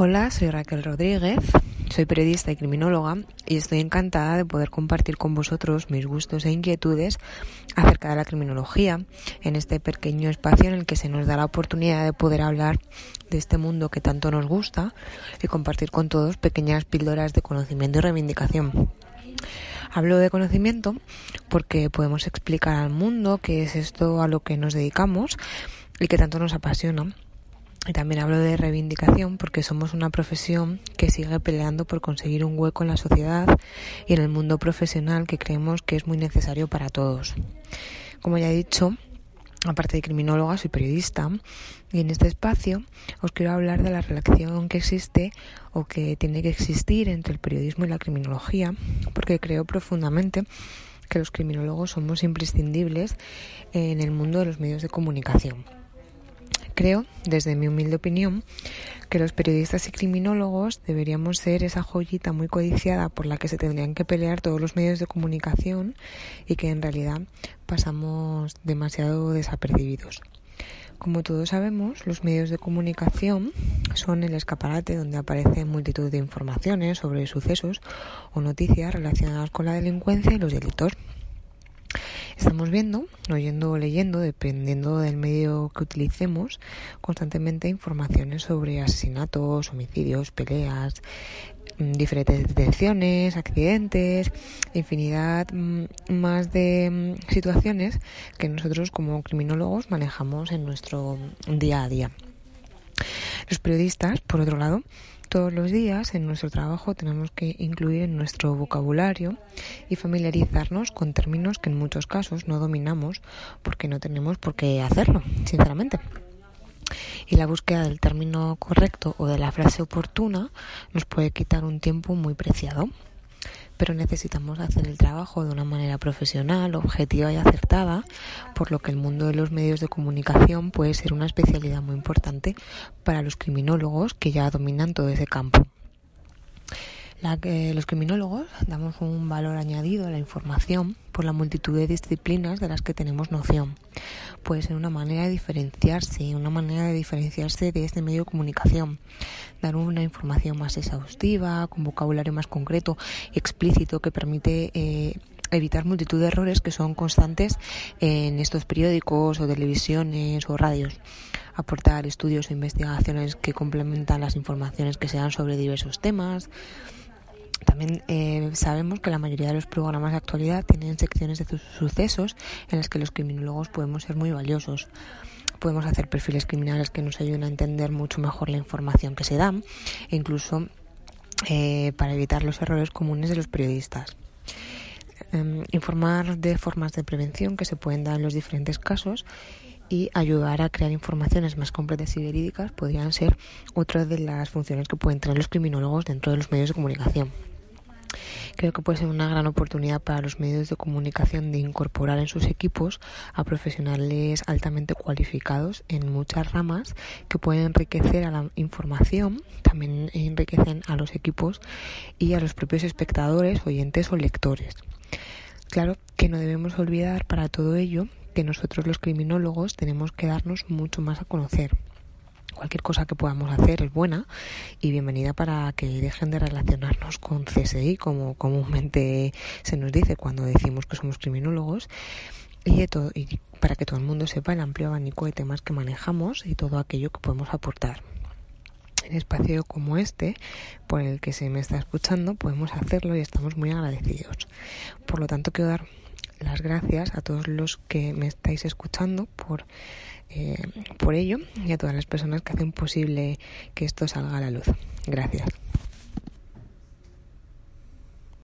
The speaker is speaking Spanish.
Hola, soy Raquel Rodríguez, soy periodista y criminóloga y estoy encantada de poder compartir con vosotros mis gustos e inquietudes acerca de la criminología en este pequeño espacio en el que se nos da la oportunidad de poder hablar de este mundo que tanto nos gusta y compartir con todos pequeñas píldoras de conocimiento y reivindicación. Hablo de conocimiento porque podemos explicar al mundo qué es esto a lo que nos dedicamos y que tanto nos apasiona también hablo de reivindicación porque somos una profesión que sigue peleando por conseguir un hueco en la sociedad y en el mundo profesional que creemos que es muy necesario para todos. Como ya he dicho, aparte de criminóloga, soy periodista y en este espacio os quiero hablar de la relación que existe o que tiene que existir entre el periodismo y la criminología porque creo profundamente que los criminólogos somos imprescindibles en el mundo de los medios de comunicación. Creo, desde mi humilde opinión, que los periodistas y criminólogos deberíamos ser esa joyita muy codiciada por la que se tendrían que pelear todos los medios de comunicación y que en realidad pasamos demasiado desapercibidos. Como todos sabemos, los medios de comunicación son el escaparate donde aparecen multitud de informaciones sobre sucesos o noticias relacionadas con la delincuencia y los delitos. Estamos viendo, oyendo o leyendo, dependiendo del medio que utilicemos, constantemente informaciones sobre asesinatos, homicidios, peleas, mm, diferentes detenciones, accidentes, infinidad mm, más de mm, situaciones que nosotros como criminólogos manejamos en nuestro día a día. Los periodistas, por otro lado, todos los días en nuestro trabajo tenemos que incluir en nuestro vocabulario y familiarizarnos con términos que en muchos casos no dominamos porque no tenemos por qué hacerlo, sinceramente. Y la búsqueda del término correcto o de la frase oportuna nos puede quitar un tiempo muy preciado pero necesitamos hacer el trabajo de una manera profesional, objetiva y acertada, por lo que el mundo de los medios de comunicación puede ser una especialidad muy importante para los criminólogos que ya dominan todo ese campo la que los criminólogos damos un valor añadido a la información por la multitud de disciplinas de las que tenemos noción. Puede ser una manera de diferenciarse, una manera de diferenciarse de este medio de comunicación, dar una información más exhaustiva, con vocabulario más concreto explícito que permite eh, evitar multitud de errores que son constantes en estos periódicos o televisiones o radios aportar estudios o investigaciones que complementan las informaciones que se dan sobre diversos temas, también eh, sabemos que la mayoría de los programas de actualidad tienen secciones de sucesos en las que los criminólogos podemos ser muy valiosos. Podemos hacer perfiles criminales que nos ayuden a entender mucho mejor la información que se da e incluso eh, para evitar los errores comunes de los periodistas. Em, informar de formas de prevención que se pueden dar en los diferentes casos y ayudar a crear informaciones más completas y verídicas podrían ser otra de las funciones que pueden tener los criminólogos dentro de los medios de comunicación. Creo que puede ser una gran oportunidad para los medios de comunicación de incorporar en sus equipos a profesionales altamente cualificados en muchas ramas que pueden enriquecer a la información, también enriquecen a los equipos y a los propios espectadores, oyentes o lectores. Claro que no debemos olvidar para todo ello que nosotros los criminólogos tenemos que darnos mucho más a conocer. Cualquier cosa que podamos hacer es buena y bienvenida para que dejen de relacionarnos con CSI, como comúnmente se nos dice cuando decimos que somos criminólogos, y, todo, y para que todo el mundo sepa el amplio abanico de temas que manejamos y todo aquello que podemos aportar. En espacio como este, por el que se me está escuchando, podemos hacerlo y estamos muy agradecidos. Por lo tanto, quiero dar las gracias a todos los que me estáis escuchando por, eh, por ello y a todas las personas que hacen posible que esto salga a la luz. Gracias.